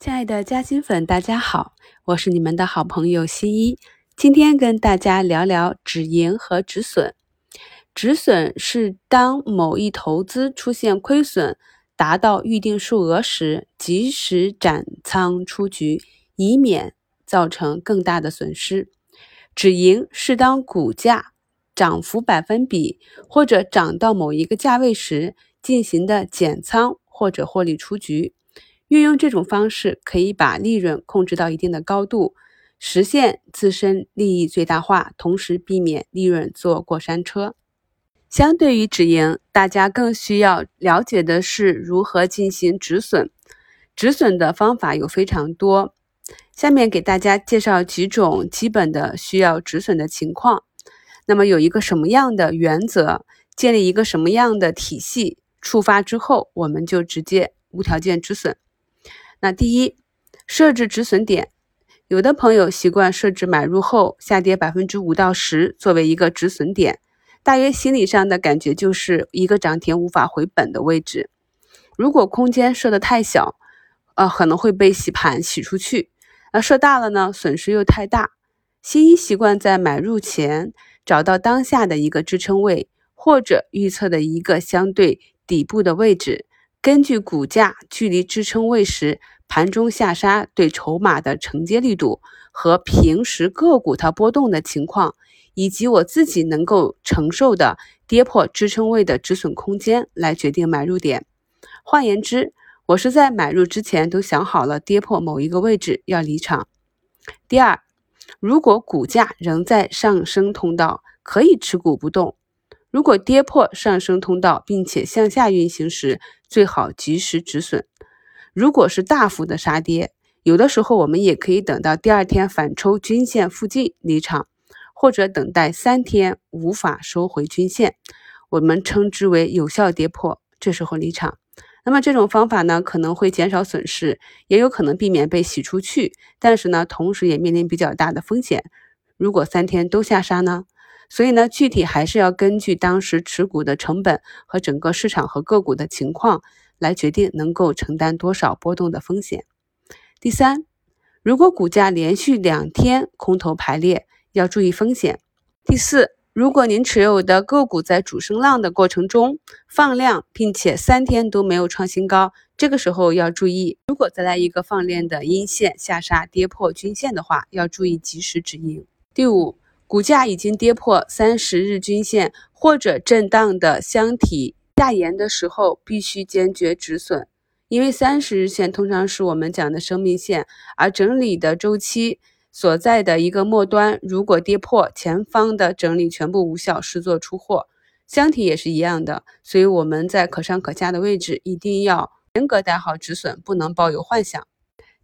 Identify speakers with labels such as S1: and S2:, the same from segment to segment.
S1: 亲爱的嘉兴粉，大家好，我是你们的好朋友西一。今天跟大家聊聊止盈和止损。止损是当某一投资出现亏损达到预定数额时，及时斩仓出局，以免造成更大的损失。止盈是当股价涨幅百分比或者涨到某一个价位时进行的减仓或者获利出局。运用这种方式，可以把利润控制到一定的高度，实现自身利益最大化，同时避免利润坐过山车。相对于止盈，大家更需要了解的是如何进行止损。止损的方法有非常多，下面给大家介绍几种基本的需要止损的情况。那么有一个什么样的原则，建立一个什么样的体系，触发之后，我们就直接无条件止损。那第一，设置止损点，有的朋友习惯设置买入后下跌百分之五到十作为一个止损点，大约心理上的感觉就是一个涨停无法回本的位置。如果空间设的太小，呃，可能会被洗盘洗出去；那设大了呢，损失又太大。新一习惯在买入前找到当下的一个支撑位，或者预测的一个相对底部的位置。根据股价距离支撑位时盘中下杀对筹码的承接力度和平时个股它波动的情况，以及我自己能够承受的跌破支撑位的止损空间来决定买入点。换言之，我是在买入之前都想好了跌破某一个位置要离场。第二，如果股价仍在上升通道，可以持股不动。如果跌破上升通道，并且向下运行时，最好及时止损。如果是大幅的杀跌，有的时候我们也可以等到第二天反抽均线附近离场，或者等待三天无法收回均线，我们称之为有效跌破，这时候离场。那么这种方法呢，可能会减少损失，也有可能避免被洗出去，但是呢，同时也面临比较大的风险。如果三天都下杀呢？所以呢，具体还是要根据当时持股的成本和整个市场和个股的情况来决定能够承担多少波动的风险。第三，如果股价连续两天空头排列，要注意风险。第四，如果您持有的个股在主升浪的过程中放量，并且三天都没有创新高，这个时候要注意。如果再来一个放量的阴线下杀跌破均线的话，要注意及时止盈。第五。股价已经跌破三十日均线或者震荡的箱体下沿的时候，必须坚决止损，因为三十日线通常是我们讲的生命线，而整理的周期所在的一个末端，如果跌破前方的整理全部无效，视作出货。箱体也是一样的，所以我们在可上可下的位置一定要严格带好止损，不能抱有幻想。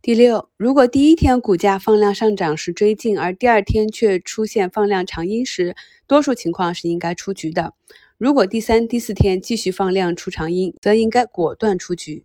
S1: 第六，如果第一天股价放量上涨时追进，而第二天却出现放量长阴时，多数情况是应该出局的。如果第三、第四天继续放量出长阴，则应该果断出局。